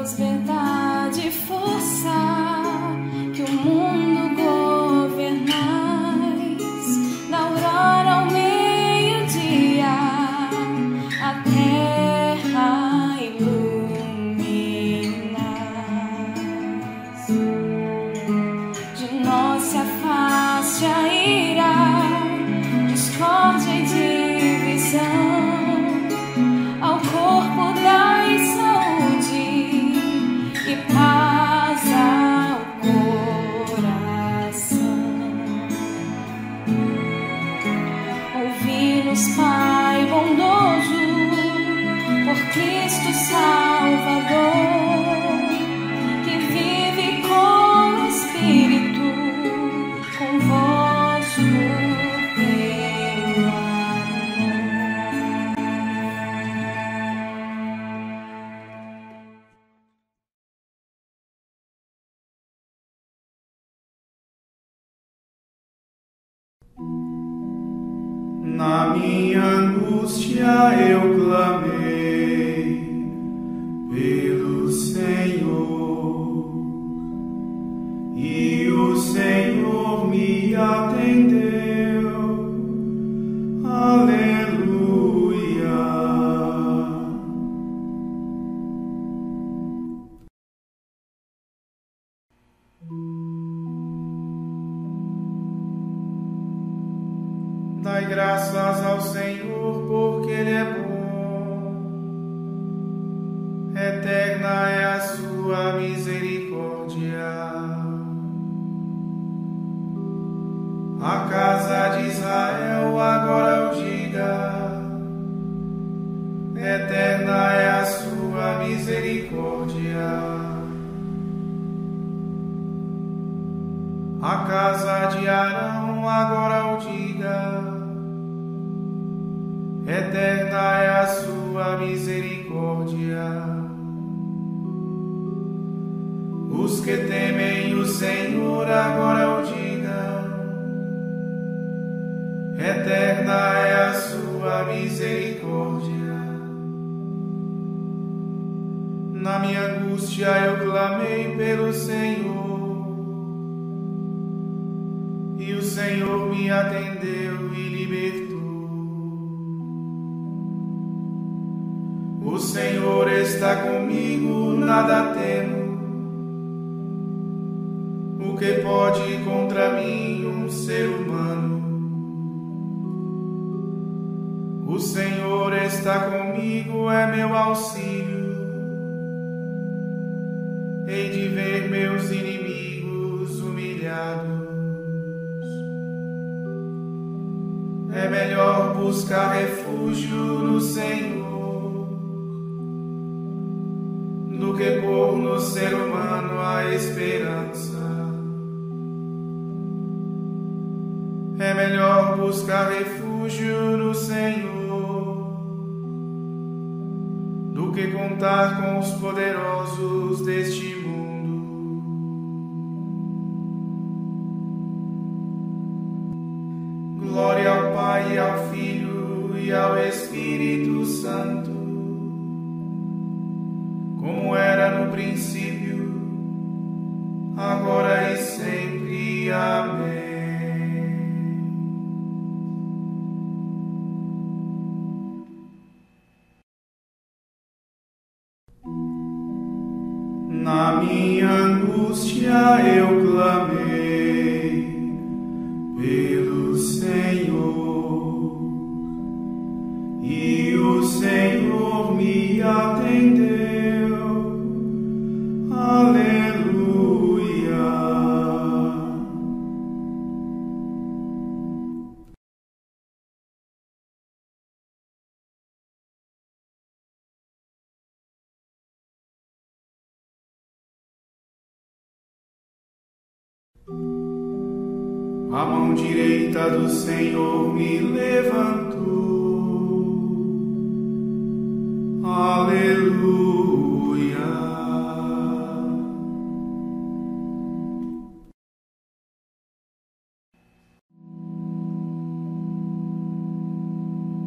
Deus, força, angústia eu clamei pelo Senhor e o Senhor me atendeu. Aleluia. Misericórdia. A casa de Israel agora eu diga. Eterna é a sua misericórdia. A casa de Arão agora o diga eterna é a sua misericórdia. Os que temem o Senhor agora o digam, eterna é a sua misericórdia. Na minha angústia eu clamei pelo Senhor, e o Senhor me atendeu e libertou. O Senhor está comigo, nada temo. Que pode contra mim um ser humano? O Senhor está comigo, é meu auxílio. Hei de ver meus inimigos humilhados. É melhor buscar refúgio no Senhor do que pôr no ser humano a esperança. Melhor buscar refúgio no Senhor do que contar com os poderosos deste mundo. Glória ao Pai, ao Filho e ao Espírito Santo como era no princípio, angústia eu clamei A mão direita do Senhor me levantou. Aleluia.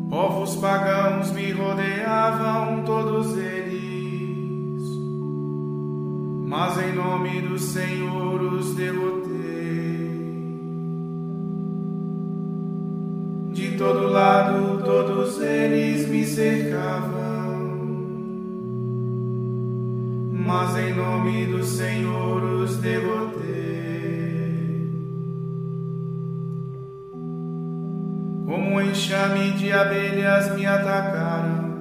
Povos pagãos me rodeavam, todos eles, mas em nome do Senhor os derrotei. Todos eles me cercavam, mas em nome do Senhor os derrotei. como um enxame de abelhas me atacaram,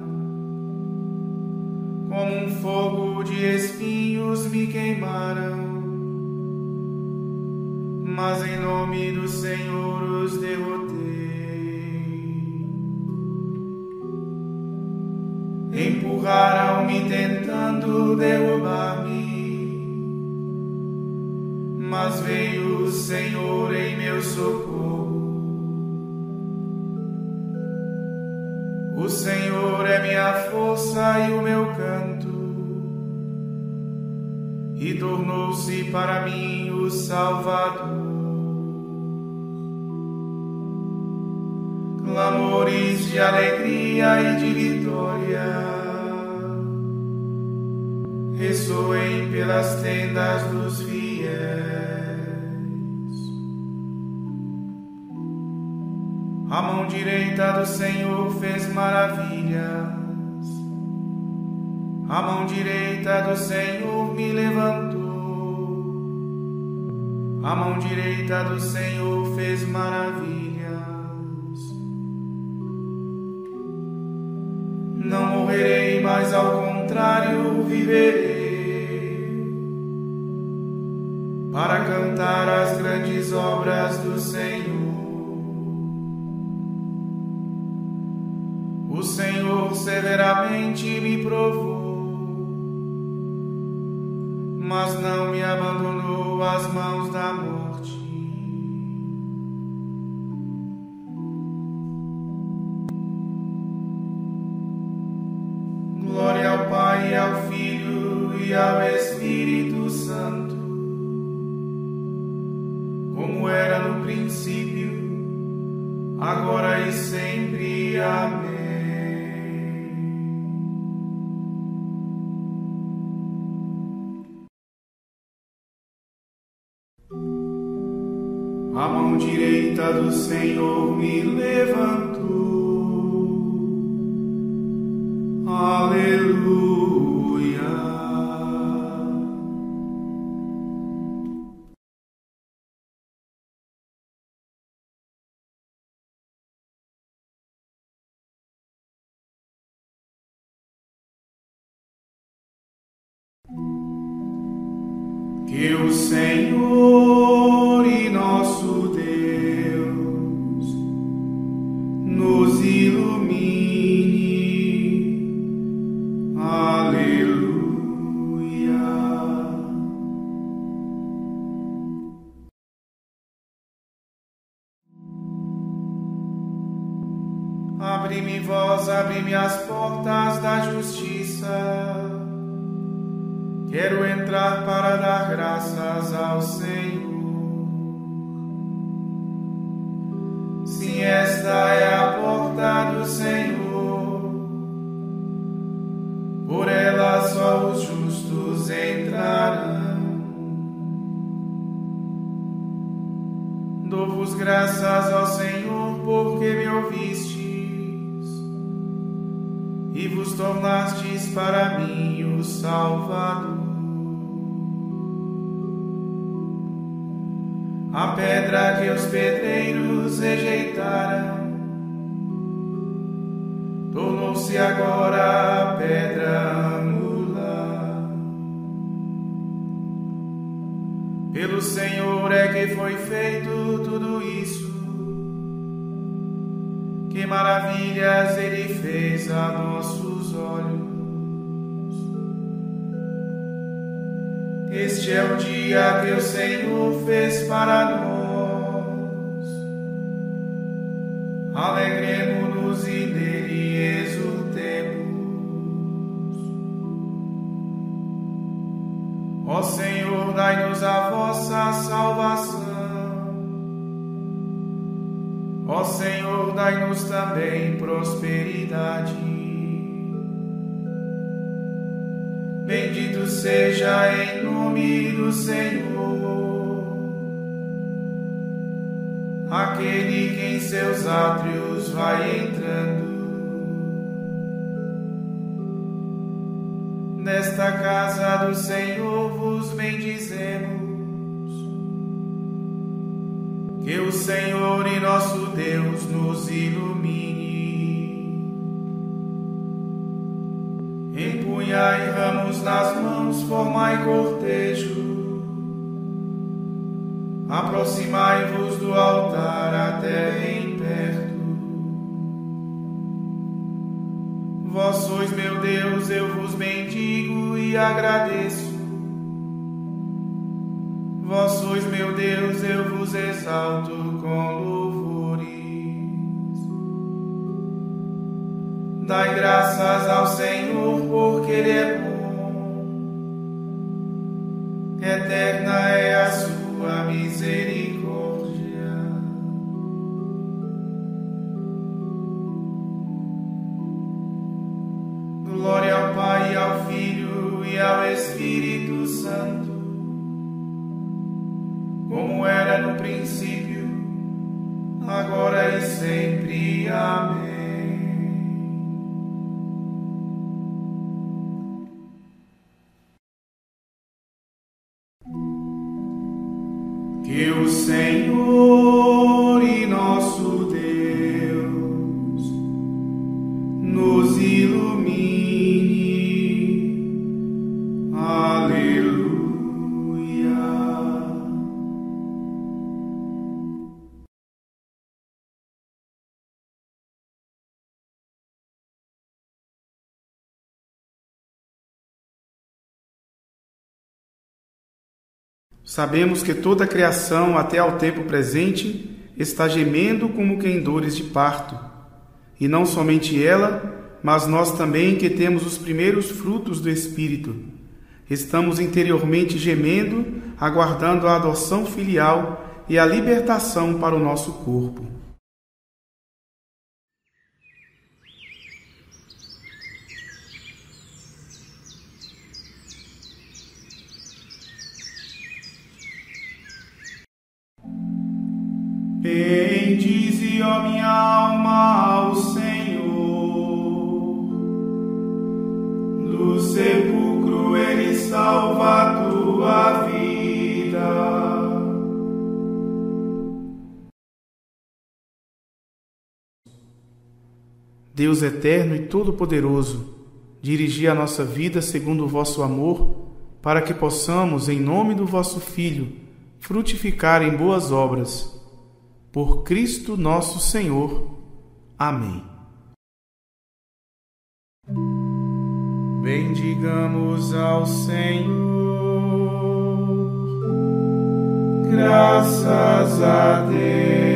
como um fogo de espinhos me queimaram, mas em nome do Senhor os derrotei. Empurraram-me tentando derrubar-me, mas veio o Senhor em meu socorro. O Senhor é minha força e o meu canto, e tornou-se para mim o Salvador. Clamores de alegria e de vitória ressoem pelas tendas dos fiéis. A mão direita do Senhor fez maravilhas. A mão direita do Senhor me levantou. A mão direita do Senhor fez maravilhas. Contrário viverei para cantar as grandes obras do Senhor. O Senhor severamente me provou, mas não me abandonou às mãos da morte. Ao Espírito Santo, como era no princípio, agora e sempre. Amém. A mão direita do Senhor me levantou. Senhor tornastes para mim o Salvador. A pedra que os pedreiros rejeitaram tornou-se agora a pedra angular. Pelo Senhor é que foi feito tudo isso. Que maravilhas Ele fez a olhos. Este é o dia que o Senhor fez para nós. Alegremos-nos e nele exultemos. Ó Senhor, dai-nos a vossa salvação. Ó Senhor, dai-nos também prosperidade. Bendito seja em nome do Senhor, aquele que em seus átrios vai entrando. Nesta casa do Senhor vos bendizemos. Que o Senhor e nosso Deus nos ilumine. Empunhai ramos nas mãos, formai cortejo. Aproximai-vos do altar até em perto. Vós sois meu Deus, eu vos bendigo e agradeço. Vós sois meu Deus, eu vos exalto com louvores. Dai graças ao Senhor, porque Ele é bom. Eterna é a sua misericórdia. ao Espírito Santo, como era no princípio, agora e sempre. Amém. Sabemos que toda a criação, até ao tempo presente, está gemendo como que em dores de parto. E não somente ela, mas nós também que temos os primeiros frutos do Espírito. Estamos interiormente gemendo, aguardando a adoção filial e a libertação para o nosso corpo. Bendize, ó minha alma, ao Senhor. Do sepulcro ele salva a tua vida. Deus eterno e todo-poderoso, dirigi a nossa vida segundo o vosso amor, para que possamos, em nome do vosso Filho, frutificar em boas obras por Cristo nosso Senhor. Amém. Bendigamos ao Senhor, graças a Deus.